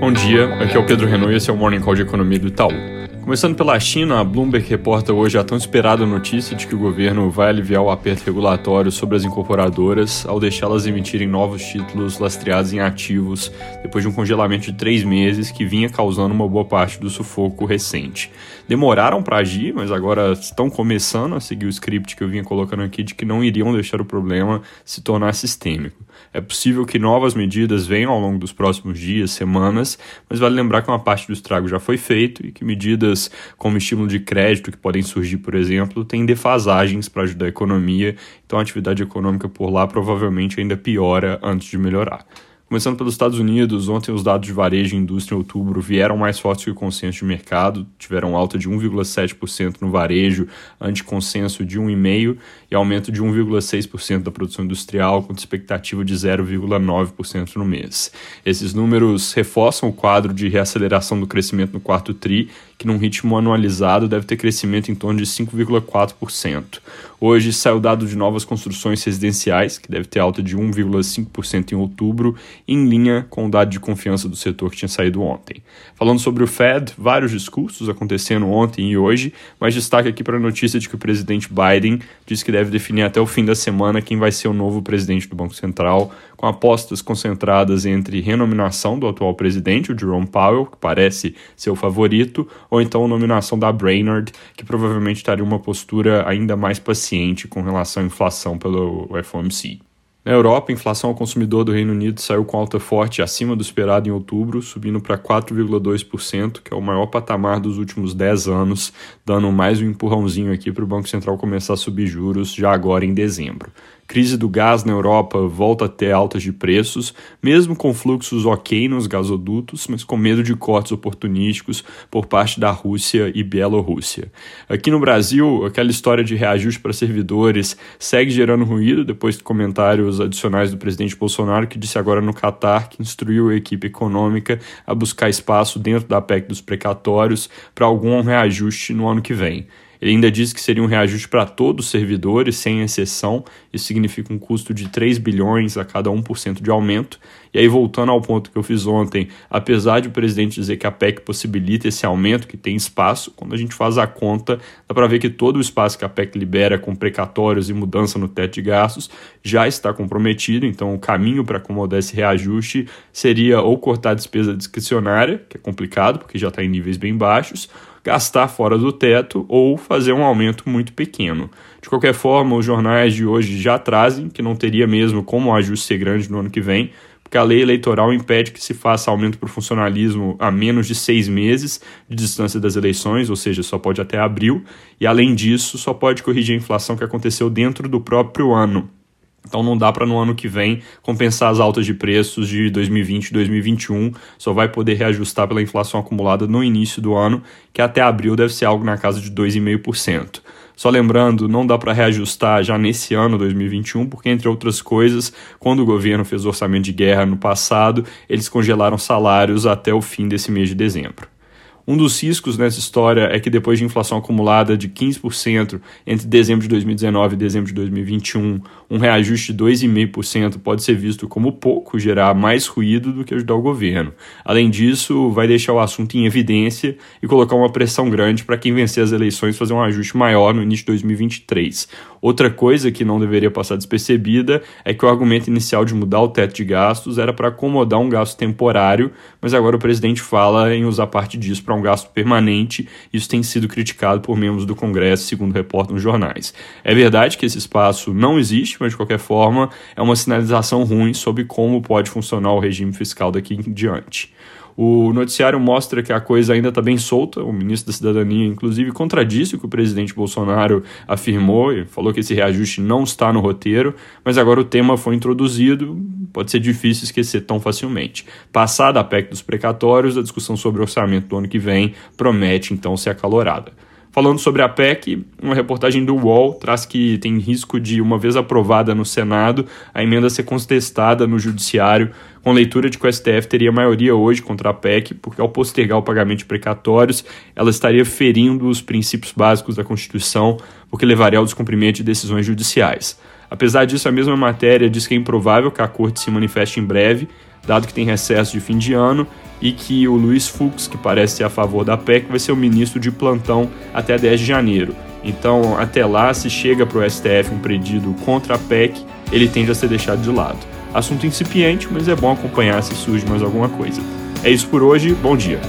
Bom dia, aqui é o Pedro Renault e esse é o Morning Call de Economia do Itaú. Começando pela China, a Bloomberg reporta hoje a tão esperada notícia de que o governo vai aliviar o aperto regulatório sobre as incorporadoras ao deixá-las emitirem novos títulos lastreados em ativos depois de um congelamento de três meses que vinha causando uma boa parte do sufoco recente. Demoraram para agir, mas agora estão começando a seguir o script que eu vinha colocando aqui de que não iriam deixar o problema se tornar sistêmico. É possível que novas medidas venham ao longo dos próximos dias, semanas, mas vale lembrar que uma parte do estrago já foi feito e que medidas como estímulo de crédito que podem surgir, por exemplo, têm defasagens para ajudar a economia, então a atividade econômica por lá provavelmente ainda piora antes de melhorar. Começando pelos Estados Unidos, ontem os dados de varejo e indústria em outubro vieram mais fortes que o consenso de mercado, tiveram alta de 1,7% no varejo, ante consenso de 1,5% e aumento de 1,6% da produção industrial, com expectativa de 0,9% no mês. Esses números reforçam o quadro de reaceleração do crescimento no quarto TRI, que num ritmo anualizado deve ter crescimento em torno de 5,4%. Hoje saiu dado de novas construções residenciais, que deve ter alta de 1,5% em outubro, em linha com o dado de confiança do setor que tinha saído ontem. Falando sobre o Fed, vários discursos acontecendo ontem e hoje, mas destaque aqui para a notícia de que o presidente Biden disse que deve definir até o fim da semana quem vai ser o novo presidente do Banco Central, com apostas concentradas entre renominação do atual presidente, o Jerome Powell, que parece ser o favorito, ou então a nominação da Brainerd, que provavelmente estaria uma postura ainda mais paciente com relação à inflação pelo FOMC. Na Europa, a inflação ao consumidor do Reino Unido saiu com alta forte acima do esperado em outubro, subindo para 4,2%, que é o maior patamar dos últimos 10 anos, dando mais um empurrãozinho aqui para o Banco Central começar a subir juros já agora em dezembro. Crise do gás na Europa volta a ter altas de preços, mesmo com fluxos ok nos gasodutos, mas com medo de cortes oportunísticos por parte da Rússia e Bielorrússia. Aqui no Brasil, aquela história de reajuste para servidores segue gerando ruído depois de comentários adicionais do presidente Bolsonaro, que disse agora no Catar que instruiu a equipe econômica a buscar espaço dentro da PEC dos precatórios para algum reajuste no ano que vem. Ele ainda diz que seria um reajuste para todos os servidores, sem exceção. Isso significa um custo de 3 bilhões a cada 1% de aumento. E aí, voltando ao ponto que eu fiz ontem, apesar de o presidente dizer que a PEC possibilita esse aumento, que tem espaço, quando a gente faz a conta, dá para ver que todo o espaço que a PEC libera com precatórios e mudança no teto de gastos já está comprometido. Então, o caminho para acomodar esse reajuste seria ou cortar a despesa discricionária, que é complicado, porque já está em níveis bem baixos, gastar fora do teto ou fazer um aumento muito pequeno. De qualquer forma, os jornais de hoje já trazem que não teria mesmo como o ajuste ser grande no ano que vem, porque a lei eleitoral impede que se faça aumento para o funcionalismo a menos de seis meses de distância das eleições, ou seja, só pode até abril, e além disso, só pode corrigir a inflação que aconteceu dentro do próprio ano. Então não dá para no ano que vem compensar as altas de preços de 2020 e 2021, só vai poder reajustar pela inflação acumulada no início do ano, que até abril deve ser algo na casa de 2,5%. Só lembrando, não dá para reajustar já nesse ano 2021, porque, entre outras coisas, quando o governo fez o orçamento de guerra no passado, eles congelaram salários até o fim desse mês de dezembro. Um dos riscos nessa história é que depois de inflação acumulada de 15% entre dezembro de 2019 e dezembro de 2021, um reajuste de 2,5% pode ser visto como pouco, gerar mais ruído do que ajudar o governo. Além disso, vai deixar o assunto em evidência e colocar uma pressão grande para quem vencer as eleições fazer um ajuste maior no início de 2023. Outra coisa que não deveria passar despercebida é que o argumento inicial de mudar o teto de gastos era para acomodar um gasto temporário, mas agora o presidente fala em usar parte disso para um gasto permanente. Isso tem sido criticado por membros do Congresso, segundo reportam nos jornais. É verdade que esse espaço não existe, mas de qualquer forma é uma sinalização ruim sobre como pode funcionar o regime fiscal daqui em diante. O noticiário mostra que a coisa ainda está bem solta. O ministro da Cidadania, inclusive, contradisse o que o presidente Bolsonaro afirmou e falou que esse reajuste não está no roteiro, mas agora o tema foi introduzido, pode ser difícil esquecer tão facilmente. Passada a PEC dos precatórios, a discussão sobre o orçamento do ano que vem promete então ser acalorada. Falando sobre a PEC, uma reportagem do UOL traz que tem risco de, uma vez aprovada no Senado, a emenda ser contestada no Judiciário, com leitura de que o STF teria maioria hoje contra a PEC, porque ao postergar o pagamento de precatórios, ela estaria ferindo os princípios básicos da Constituição, porque levaria ao descumprimento de decisões judiciais. Apesar disso, a mesma matéria diz que é improvável que a corte se manifeste em breve, dado que tem recesso de fim de ano e que o Luiz Fux, que parece ser a favor da PEC, vai ser o ministro de plantão até 10 de janeiro. Então, até lá, se chega para o STF um pedido contra a PEC, ele tende a ser deixado de lado. Assunto incipiente, mas é bom acompanhar se surge mais alguma coisa. É isso por hoje, bom dia.